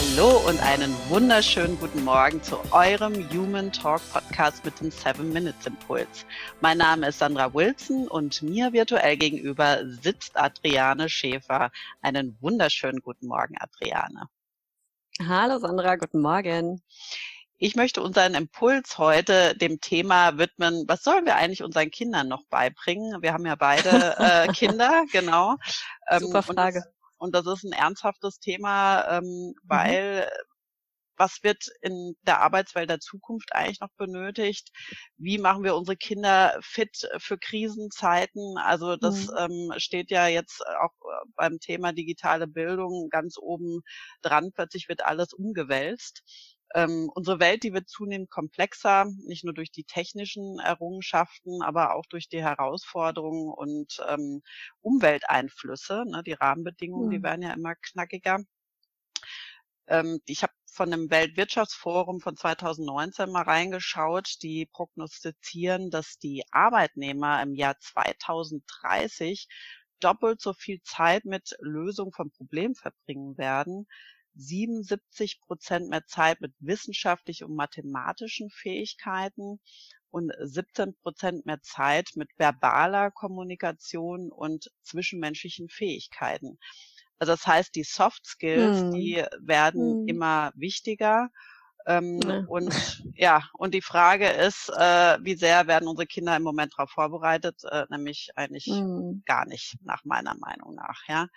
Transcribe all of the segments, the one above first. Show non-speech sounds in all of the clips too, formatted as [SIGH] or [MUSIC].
Hallo und einen wunderschönen guten Morgen zu eurem Human Talk Podcast mit dem 7 Minutes Impuls. Mein Name ist Sandra Wilson und mir virtuell gegenüber sitzt Adriane Schäfer. Einen wunderschönen guten Morgen, Adriane. Hallo Sandra, guten Morgen. Ich möchte unseren Impuls heute dem Thema widmen, was sollen wir eigentlich unseren Kindern noch beibringen? Wir haben ja beide äh, [LAUGHS] Kinder, genau. Ähm, Super Frage. Und das, ist ein ernsthaftes Thema, ähm, mhm. weil mhm. was wird in der Arbeitswelt der Zukunft eigentlich noch benötigt? Wie machen wir unsere Kinder fit für Krisenzeiten? Also das mhm. ähm, steht ja jetzt auch beim Thema digitale Bildung ganz oben dran. Plötzlich wird alles umgewälzt. Ähm, unsere Welt, die wird zunehmend komplexer, nicht nur durch die technischen Errungenschaften, aber auch durch die Herausforderungen und ähm, Umwelteinflüsse. Ne? Die Rahmenbedingungen, mhm. die werden ja immer knackiger. Ähm, ich habe von dem Weltwirtschaftsforum von 2019 mal reingeschaut, die prognostizieren, dass die Arbeitnehmer im Jahr 2030 doppelt so viel Zeit mit Lösung von Problemen verbringen werden 77 Prozent mehr Zeit mit wissenschaftlichen und mathematischen Fähigkeiten und 17 Prozent mehr Zeit mit verbaler Kommunikation und zwischenmenschlichen Fähigkeiten. Also das heißt, die Soft Skills, hm. die werden hm. immer wichtiger. Ähm, ja. Und ja, und die Frage ist, äh, wie sehr werden unsere Kinder im Moment darauf vorbereitet? Äh, nämlich eigentlich hm. gar nicht, nach meiner Meinung nach. Ja,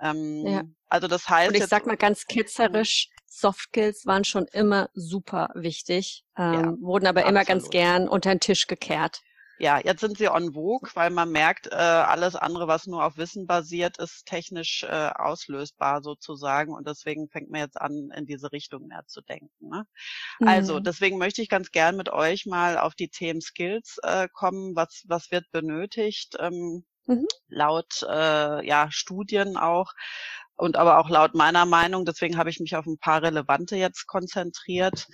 ähm, ja. Also das heißt. Und ich sag mal ganz ketzerisch, Soft Skills waren schon immer super wichtig, ähm, ja, wurden aber absolut. immer ganz gern unter den Tisch gekehrt. Ja, jetzt sind sie on vogue, weil man merkt, äh, alles andere, was nur auf Wissen basiert, ist technisch äh, auslösbar sozusagen. Und deswegen fängt man jetzt an, in diese Richtung mehr zu denken. Ne? Also, mhm. Also deswegen möchte ich ganz gern mit euch mal auf die Themen Skills äh, kommen. Was, was wird benötigt? Ähm, Mhm. Laut äh, ja, Studien auch und aber auch laut meiner Meinung. Deswegen habe ich mich auf ein paar relevante jetzt konzentriert.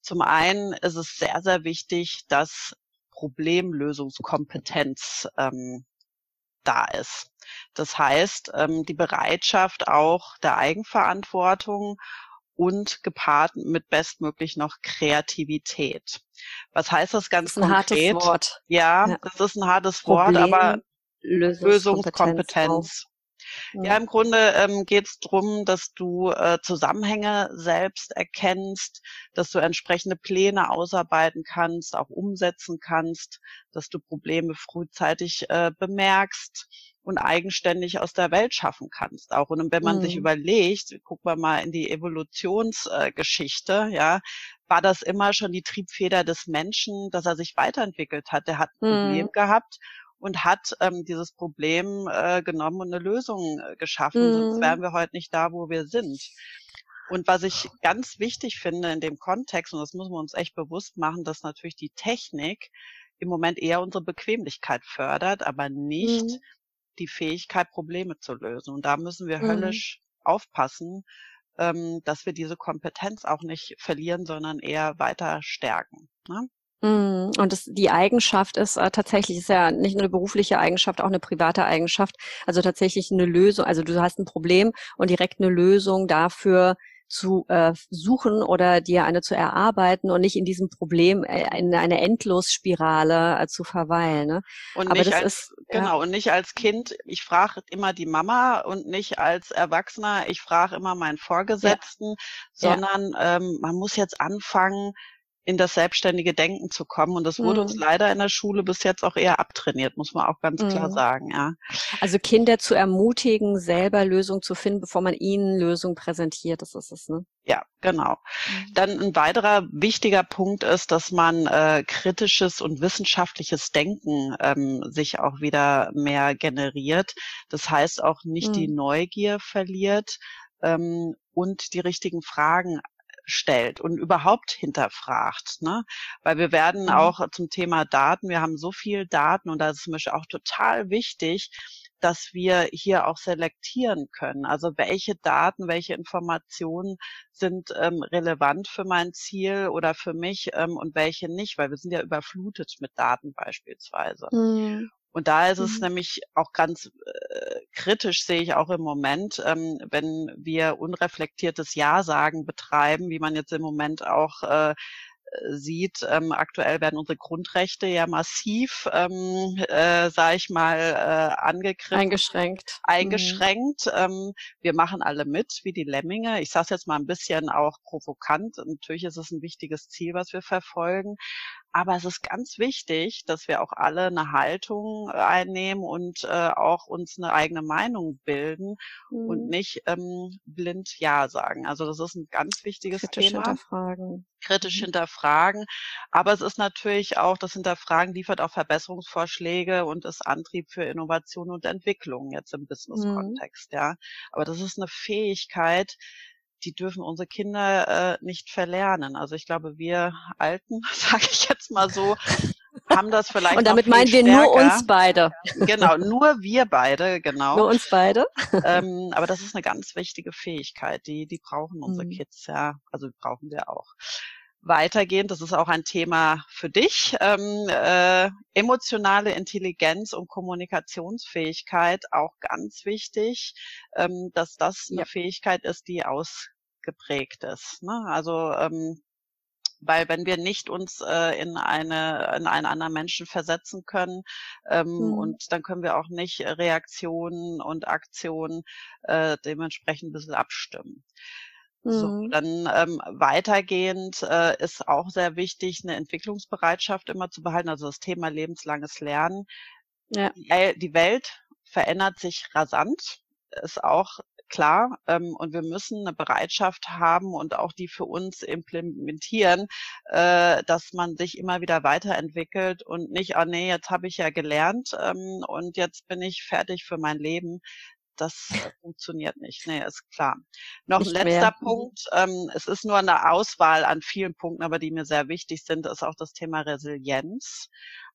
Zum einen ist es sehr, sehr wichtig, dass Problemlösungskompetenz ähm, da ist. Das heißt, ähm, die Bereitschaft auch der Eigenverantwortung und gepaart mit bestmöglich noch Kreativität. Was heißt das ganz das ist konkret? Ein hartes Wort. Ja, ja, das ist ein hartes Problem, Wort, aber Lösungskompetenz. Ja, im Grunde ähm, geht es darum, dass du äh, Zusammenhänge selbst erkennst, dass du entsprechende Pläne ausarbeiten kannst, auch umsetzen kannst, dass du Probleme frühzeitig äh, bemerkst und eigenständig aus der Welt schaffen kannst. Auch und wenn man mhm. sich überlegt, gucken wir mal in die Evolutionsgeschichte, äh, ja, war das immer schon die Triebfeder des Menschen, dass er sich weiterentwickelt hat. Der hat ein mhm. Problem gehabt und hat ähm, dieses Problem äh, genommen und eine Lösung äh, geschaffen. Mhm. Sonst wären wir heute nicht da, wo wir sind. Und was ich ganz wichtig finde in dem Kontext, und das müssen wir uns echt bewusst machen, dass natürlich die Technik im Moment eher unsere Bequemlichkeit fördert, aber nicht mhm. die Fähigkeit, Probleme zu lösen. Und da müssen wir mhm. höllisch aufpassen, ähm, dass wir diese Kompetenz auch nicht verlieren, sondern eher weiter stärken. Ne? Mhm. Und das, die Eigenschaft ist äh, tatsächlich, ist ja nicht nur eine berufliche Eigenschaft, auch eine private Eigenschaft. Also tatsächlich eine Lösung, also du hast ein Problem und direkt eine Lösung dafür zu äh, suchen oder dir eine zu erarbeiten und nicht in diesem Problem äh, in einer Endlosspirale äh, zu verweilen. Ne? Und Aber nicht als, ist, genau, und nicht als Kind, ich frage immer die Mama und nicht als Erwachsener, ich frage immer meinen Vorgesetzten, ja. sondern ja. Ähm, man muss jetzt anfangen, in das selbstständige Denken zu kommen. Und das wurde mhm. uns leider in der Schule bis jetzt auch eher abtrainiert, muss man auch ganz mhm. klar sagen, ja. Also Kinder zu ermutigen, selber Lösungen zu finden, bevor man ihnen Lösungen präsentiert, das ist es, ne? Ja, genau. Mhm. Dann ein weiterer wichtiger Punkt ist, dass man äh, kritisches und wissenschaftliches Denken ähm, sich auch wieder mehr generiert. Das heißt auch nicht die mhm. Neugier verliert, ähm, und die richtigen Fragen stellt und überhaupt hinterfragt. Ne? Weil wir werden mhm. auch zum Thema Daten, wir haben so viel Daten und da ist zum Beispiel auch total wichtig, dass wir hier auch selektieren können. Also welche Daten, welche Informationen sind ähm, relevant für mein Ziel oder für mich ähm, und welche nicht, weil wir sind ja überflutet mit Daten beispielsweise. Mhm. Und da ist es mhm. nämlich auch ganz äh, kritisch sehe ich auch im Moment, ähm, wenn wir unreflektiertes Ja-Sagen betreiben, wie man jetzt im Moment auch äh, sieht, ähm, aktuell werden unsere Grundrechte ja massiv, ähm, äh, sage ich mal, äh, angegriffen. Eingeschränkt. Eingeschränkt. Mhm. Ähm, wir machen alle mit, wie die Lemminge. Ich sage jetzt mal ein bisschen auch provokant. Natürlich ist es ein wichtiges Ziel, was wir verfolgen. Aber es ist ganz wichtig, dass wir auch alle eine Haltung äh, einnehmen und äh, auch uns eine eigene Meinung bilden mhm. und nicht ähm, blind Ja sagen. Also das ist ein ganz wichtiges Kritisch Thema. Hinterfragen. Kritisch mhm. hinterfragen. Aber es ist natürlich auch, das Hinterfragen liefert auch Verbesserungsvorschläge und ist Antrieb für Innovation und Entwicklung jetzt im Business-Kontext. Mhm. Ja. Aber das ist eine Fähigkeit, die dürfen unsere Kinder äh, nicht verlernen. Also ich glaube, wir Alten, [LAUGHS] sage ich jetzt mal so, haben das vielleicht. Und damit meinen wir stärker. nur uns beide. Genau, nur wir beide, genau. Nur uns beide. Ähm, aber das ist eine ganz wichtige Fähigkeit, die, die brauchen unsere mhm. Kids, ja. Also brauchen wir auch weitergehend, das ist auch ein Thema für dich, ähm, äh, emotionale Intelligenz und Kommunikationsfähigkeit auch ganz wichtig, ähm, dass das eine Fähigkeit ist, die ausgeprägt ist. Ne? Also ähm, weil wenn wir nicht uns äh, in eine in einen anderen Menschen versetzen können ähm, mhm. und dann können wir auch nicht Reaktionen und Aktionen äh, dementsprechend ein bisschen abstimmen. So, mhm. dann ähm, weitergehend äh, ist auch sehr wichtig, eine Entwicklungsbereitschaft immer zu behalten, also das Thema lebenslanges Lernen. Ja. Die Welt verändert sich rasant, ist auch klar. Ähm, und wir müssen eine Bereitschaft haben und auch die für uns implementieren, äh, dass man sich immer wieder weiterentwickelt und nicht, oh nee, jetzt habe ich ja gelernt ähm, und jetzt bin ich fertig für mein Leben, das funktioniert nicht. Nee, ist klar. Noch nicht ein letzter mehr. Punkt. Ähm, es ist nur eine Auswahl an vielen Punkten, aber die mir sehr wichtig sind, ist auch das Thema Resilienz.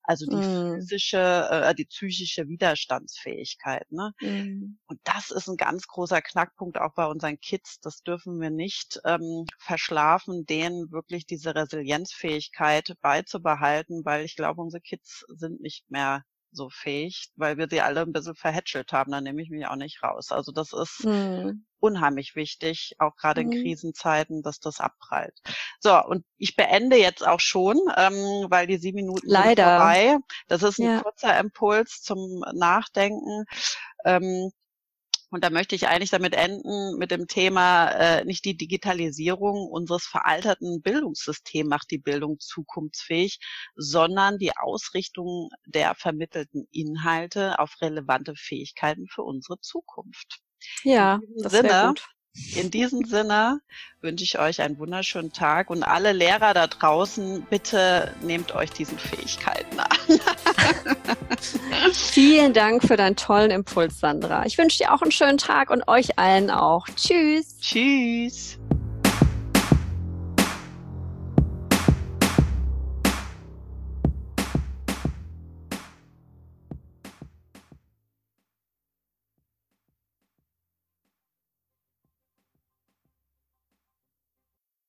Also die mm. physische, äh, die psychische Widerstandsfähigkeit. Ne? Mm. Und das ist ein ganz großer Knackpunkt auch bei unseren Kids. Das dürfen wir nicht ähm, verschlafen, denen wirklich diese Resilienzfähigkeit beizubehalten, weil ich glaube, unsere Kids sind nicht mehr so fähig, weil wir sie alle ein bisschen verhätschelt haben. Da nehme ich mich auch nicht raus. Also das ist mhm. unheimlich wichtig, auch gerade mhm. in Krisenzeiten, dass das abprallt. So, und ich beende jetzt auch schon, ähm, weil die sieben Minuten Leider. sind vorbei. Das ist ein ja. kurzer Impuls zum Nachdenken. Ähm, und da möchte ich eigentlich damit enden mit dem Thema, äh, nicht die Digitalisierung unseres veralterten Bildungssystems macht die Bildung zukunftsfähig, sondern die Ausrichtung der vermittelten Inhalte auf relevante Fähigkeiten für unsere Zukunft. Ja, das Sinne, gut. In diesem Sinne wünsche ich euch einen wunderschönen Tag und alle Lehrer da draußen, bitte nehmt euch diesen Fähigkeiten. [LAUGHS] Vielen Dank für deinen tollen Impuls, Sandra. Ich wünsche dir auch einen schönen Tag und euch allen auch. Tschüss. Tschüss.